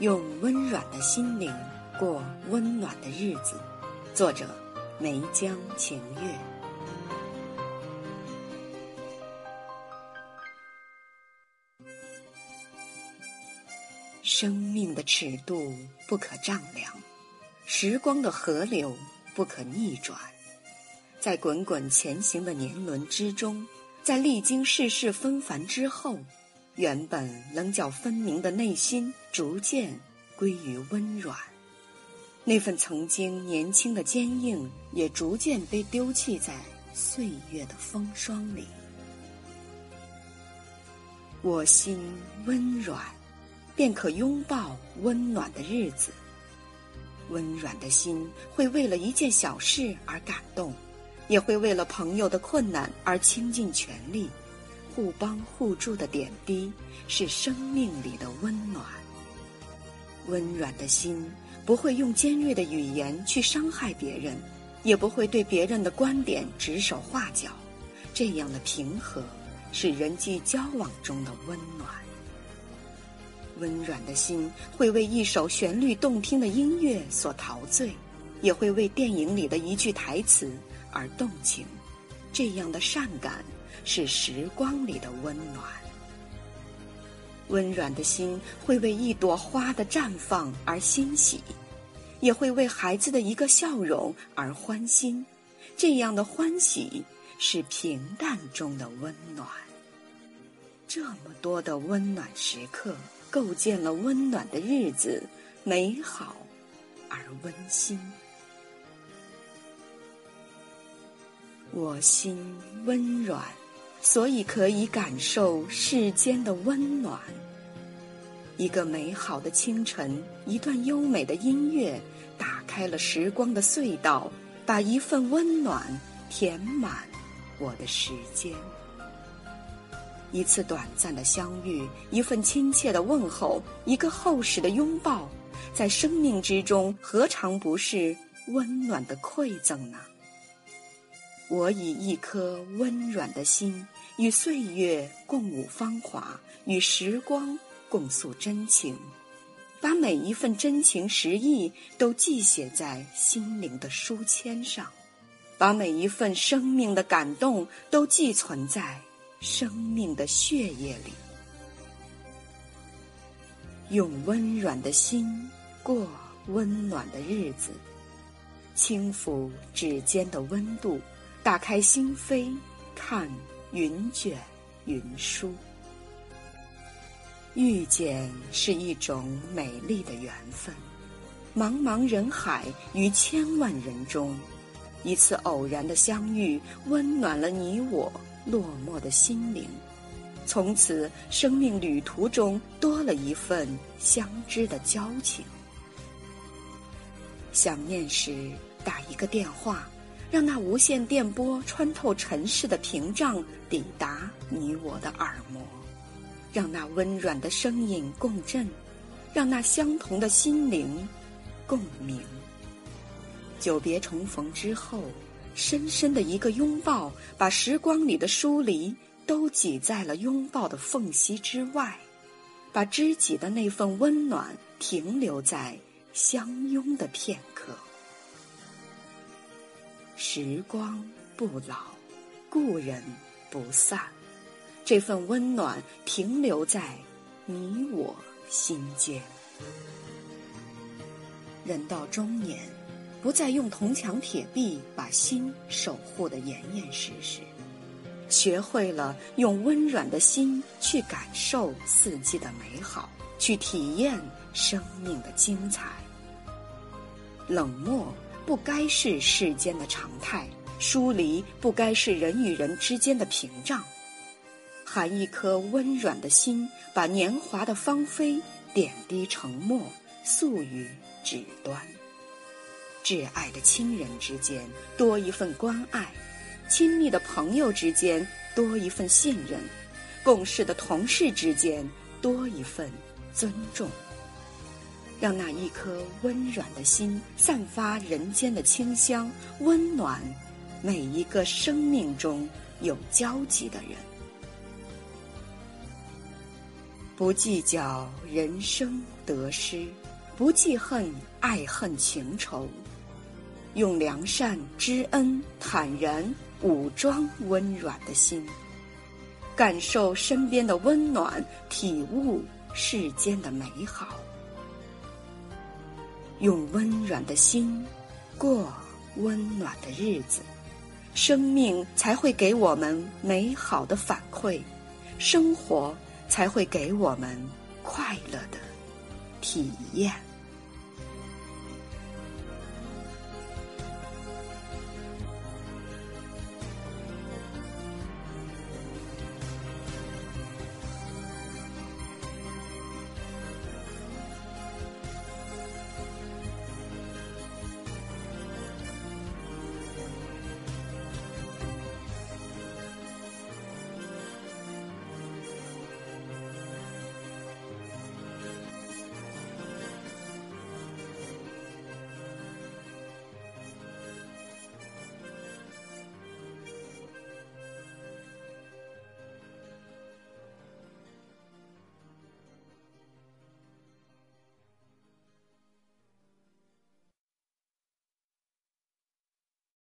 用温软的心灵过温暖的日子。作者：梅江晴月。生命的尺度不可丈量，时光的河流不可逆转。在滚滚前行的年轮之中，在历经世事纷繁之后。原本棱角分明的内心，逐渐归于温软；那份曾经年轻的坚硬，也逐渐被丢弃在岁月的风霜里。我心温软，便可拥抱温暖的日子。温软的心会为了一件小事而感动，也会为了朋友的困难而倾尽全力。互帮互助的点滴，是生命里的温暖。温软的心不会用尖锐的语言去伤害别人，也不会对别人的观点指手画脚。这样的平和，是人际交往中的温暖。温软的心会为一首旋律动听的音乐所陶醉，也会为电影里的一句台词而动情。这样的善感。是时光里的温暖，温软的心会为一朵花的绽放而欣喜，也会为孩子的一个笑容而欢心。这样的欢喜是平淡中的温暖。这么多的温暖时刻，构建了温暖的日子，美好而温馨。我心温软。所以可以感受世间的温暖。一个美好的清晨，一段优美的音乐，打开了时光的隧道，把一份温暖填满我的时间。一次短暂的相遇，一份亲切的问候，一个厚实的拥抱，在生命之中，何尝不是温暖的馈赠呢？我以一颗温软的心，与岁月共舞芳华，与时光共诉真情，把每一份真情实意都记写在心灵的书签上，把每一份生命的感动都寄存在生命的血液里，用温软的心过温暖的日子，轻抚指尖的温度。打开心扉，看云卷云舒。遇见是一种美丽的缘分。茫茫人海与千万人中，一次偶然的相遇，温暖了你我落寞的心灵。从此，生命旅途中多了一份相知的交情。想念时，打一个电话。让那无线电波穿透尘世的屏障，抵达你我的耳膜；让那温软的声音共振，让那相同的心灵共鸣。久别重逢之后，深深的一个拥抱，把时光里的疏离都挤在了拥抱的缝隙之外，把知己的那份温暖停留在相拥的片刻。时光不老，故人不散。这份温暖停留在你我心间。人到中年，不再用铜墙铁壁把心守护的严严实实，学会了用温软的心去感受四季的美好，去体验生命的精彩。冷漠。不该是世间的常态，疏离不该是人与人之间的屏障。含一颗温软的心，把年华的芳菲点滴成墨，诉于纸端。挚爱的亲人之间多一份关爱，亲密的朋友之间多一份信任，共事的同事之间多一份尊重。让那一颗温软的心散发人间的清香，温暖每一个生命中有交集的人。不计较人生得失，不记恨爱恨情仇，用良善、知恩、坦然武装温软的心，感受身边的温暖，体悟世间的美好，用温暖的心过温暖的日子。生命才会给我们美好的反馈，生活才会给我们快乐的体验。